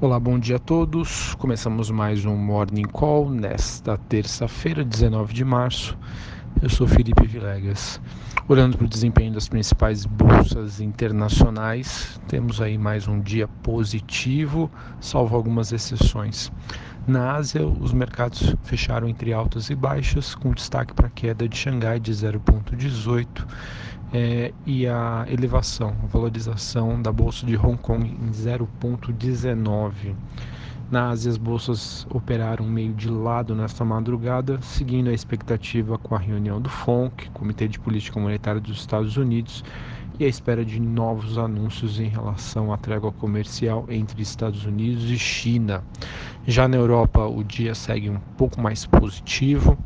Olá, bom dia a todos. Começamos mais um Morning Call nesta terça-feira, 19 de março. Eu sou Felipe Vilegas. Olhando para o desempenho das principais bolsas internacionais, temos aí mais um dia positivo, salvo algumas exceções. Na Ásia, os mercados fecharam entre altas e baixas, com destaque para a queda de Xangai de 0,18 é, e a elevação, a valorização da bolsa de Hong Kong em 0,19. Na Ásia, as bolsas operaram meio de lado nesta madrugada, seguindo a expectativa com a reunião do FONC, Comitê de Política Monetária dos Estados Unidos, e a espera de novos anúncios em relação à trégua comercial entre Estados Unidos e China. Já na Europa, o dia segue um pouco mais positivo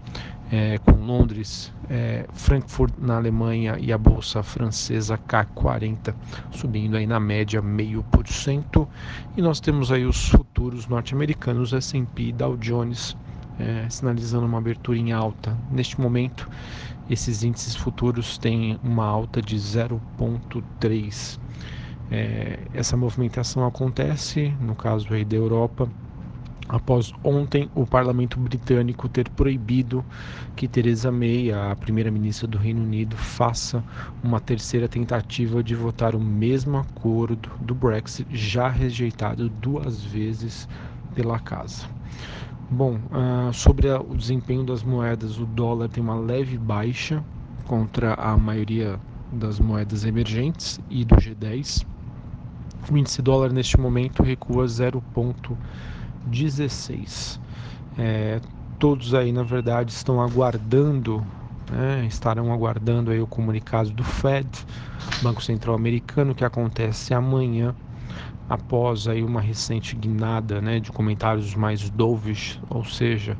é, com Londres, é, Frankfurt na Alemanha e a bolsa francesa CAC 40 subindo aí na média meio por cento e nós temos aí os futuros norte-americanos S&P e Dow Jones é, sinalizando uma abertura em alta. Neste momento, esses índices futuros têm uma alta de 0,3. É, essa movimentação acontece, no caso aí da Europa, após ontem o parlamento britânico ter proibido que Theresa May, a primeira-ministra do Reino Unido, faça uma terceira tentativa de votar o mesmo acordo do Brexit, já rejeitado duas vezes pela casa. Bom, uh, sobre a, o desempenho das moedas, o dólar tem uma leve baixa contra a maioria das moedas emergentes e do G10. O índice dólar neste momento recua 0,5 16. É, todos aí, na verdade, estão aguardando, né, estarão aguardando aí o comunicado do Fed, Banco Central Americano, que acontece amanhã, após aí uma recente guinada né, de comentários mais dovish, ou seja,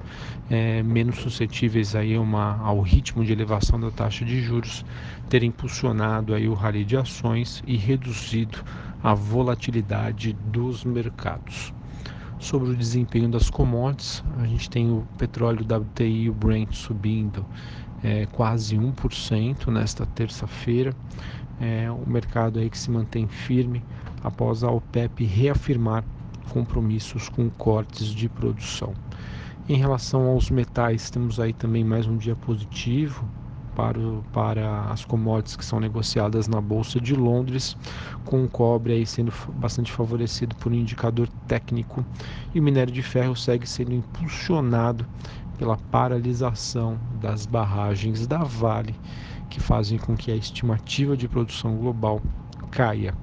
é, menos suscetíveis aí uma, ao ritmo de elevação da taxa de juros, ter impulsionado aí o rally de ações e reduzido a volatilidade dos mercados sobre o desempenho das commodities. A gente tem o petróleo WTI e o Brent subindo é, quase 1% nesta terça-feira. É, o mercado aí que se mantém firme após a OPEP reafirmar compromissos com cortes de produção. Em relação aos metais, temos aí também mais um dia positivo, para, para as commodities que são negociadas na Bolsa de Londres, com o cobre aí sendo bastante favorecido por um indicador técnico e o minério de ferro segue sendo impulsionado pela paralisação das barragens da Vale, que fazem com que a estimativa de produção global caia.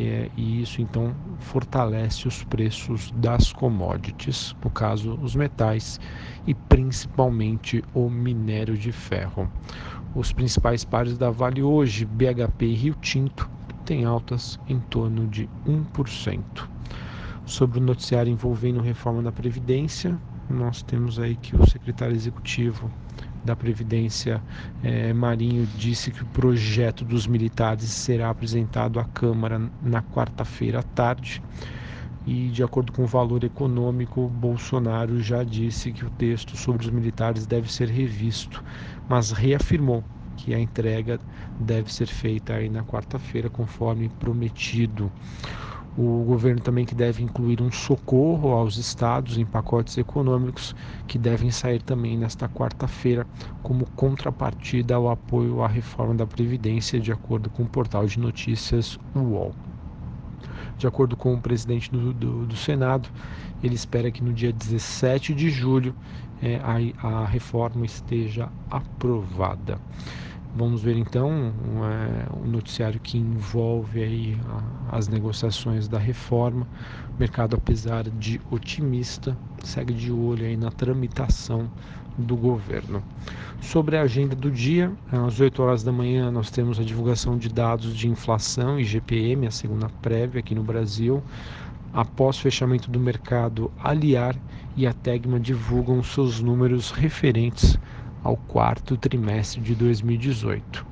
É, e isso então fortalece os preços das commodities, no caso os metais e principalmente o minério de ferro. Os principais pares da Vale hoje, BHP e Rio Tinto, têm altas em torno de 1%. Sobre o noticiário envolvendo reforma da Previdência, nós temos aí que o secretário executivo da Previdência eh, Marinho disse que o projeto dos militares será apresentado à Câmara na quarta-feira à tarde. E, de acordo com o valor econômico, Bolsonaro já disse que o texto sobre os militares deve ser revisto, mas reafirmou que a entrega deve ser feita aí na quarta-feira, conforme prometido. O governo também que deve incluir um socorro aos estados em pacotes econômicos que devem sair também nesta quarta-feira como contrapartida ao apoio à reforma da Previdência, de acordo com o portal de notícias UOL. De acordo com o presidente do, do, do Senado, ele espera que no dia 17 de julho é, a, a reforma esteja aprovada. Vamos ver então um, é, um noticiário que envolve aí a, as negociações da reforma. O mercado, apesar de otimista, segue de olho aí na tramitação do governo. Sobre a agenda do dia, às 8 horas da manhã nós temos a divulgação de dados de inflação e GPM, a segunda prévia aqui no Brasil. Após fechamento do mercado, Aliar e a Tegma divulgam seus números referentes ao quarto trimestre de 2018.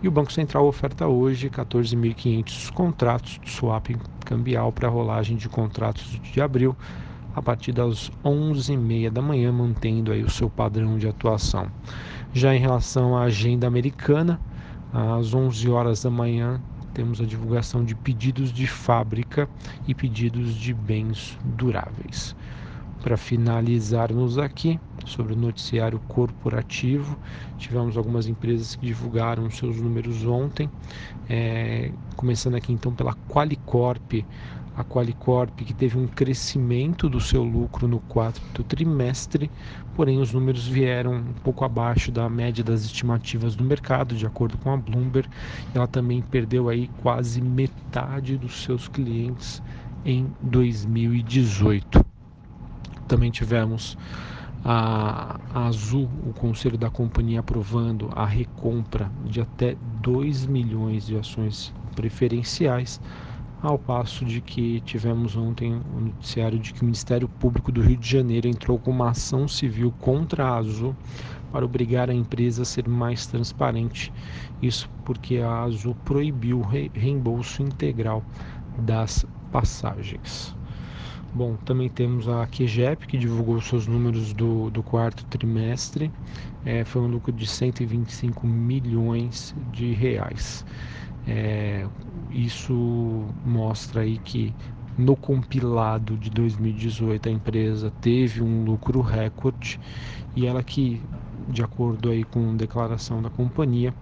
E o Banco Central oferta hoje 14.500 contratos de swap cambial para rolagem de contratos de abril a partir das 11h30 da manhã, mantendo aí o seu padrão de atuação. Já em relação à agenda americana, às 11 horas da manhã temos a divulgação de pedidos de fábrica e pedidos de bens duráveis. Para finalizarmos aqui sobre o noticiário corporativo, tivemos algumas empresas que divulgaram seus números ontem, é, começando aqui então pela Qualicorp, a Qualicorp que teve um crescimento do seu lucro no quarto trimestre, porém os números vieram um pouco abaixo da média das estimativas do mercado, de acordo com a Bloomberg. Ela também perdeu aí quase metade dos seus clientes em 2018. Também tivemos a, Azul, o conselho da companhia aprovando a recompra de até 2 milhões de ações preferenciais, ao passo de que tivemos ontem o um noticiário de que o Ministério Público do Rio de Janeiro entrou com uma ação civil contra a Azul para obrigar a empresa a ser mais transparente. Isso porque a Azul proibiu o reembolso integral das passagens. Bom, também temos a QGEP, que divulgou seus números do, do quarto trimestre. É, foi um lucro de 125 milhões de reais. É, isso mostra aí que no compilado de 2018 a empresa teve um lucro recorde e ela que, de acordo aí com declaração da companhia,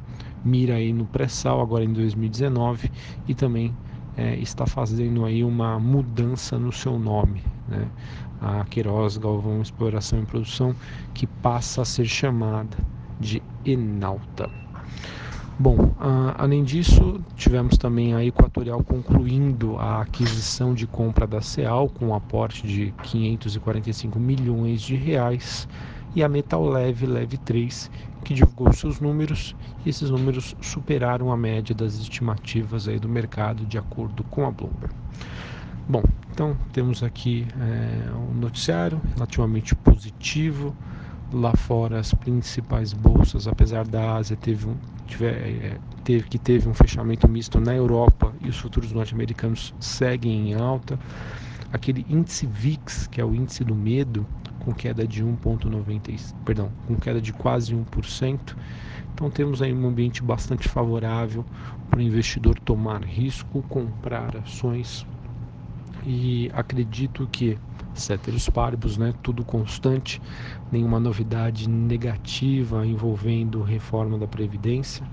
mira aí no pré-sal agora em 2019 e também é, está fazendo aí uma mudança no seu nome, né? A Queiroz Galvão Exploração e Produção, que passa a ser chamada de Enalta. Bom, além disso, tivemos também a Equatorial concluindo a aquisição de compra da CEAL com um aporte de 545 milhões de reais e a Metal Leve Leve 3 que divulgou seus números e esses números superaram a média das estimativas aí do mercado de acordo com a Bloomberg. Bom, então temos aqui é, um noticiário relativamente positivo. Lá fora as principais bolsas, apesar da Ásia teve um, tiver, é, que teve um fechamento misto na Europa e os futuros norte-americanos seguem em alta. Aquele índice VIX, que é o índice do medo, com queda de 1,90, perdão, com queda de quase 1%. Então temos aí um ambiente bastante favorável para o investidor tomar risco, comprar ações e acredito que ceteris paribus, né, tudo constante, nenhuma novidade negativa envolvendo reforma da previdência.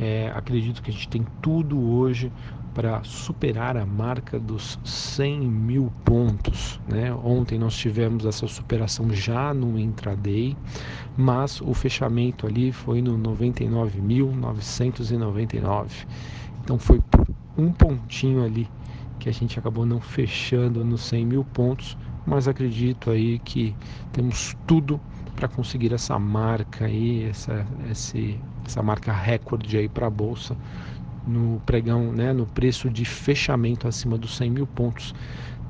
É, acredito que a gente tem tudo hoje para superar a marca dos 100 mil pontos. Né? Ontem nós tivemos essa superação já no intraday, mas o fechamento ali foi no 99.999. Então foi por um pontinho ali que a gente acabou não fechando nos 100 mil pontos, mas acredito aí que temos tudo para conseguir essa marca aí, essa, esse, essa marca recorde aí para a bolsa no pregão, né, no preço de fechamento acima dos 100 mil pontos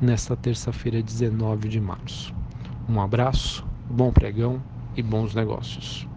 nesta terça-feira, 19 de março. Um abraço, bom pregão e bons negócios.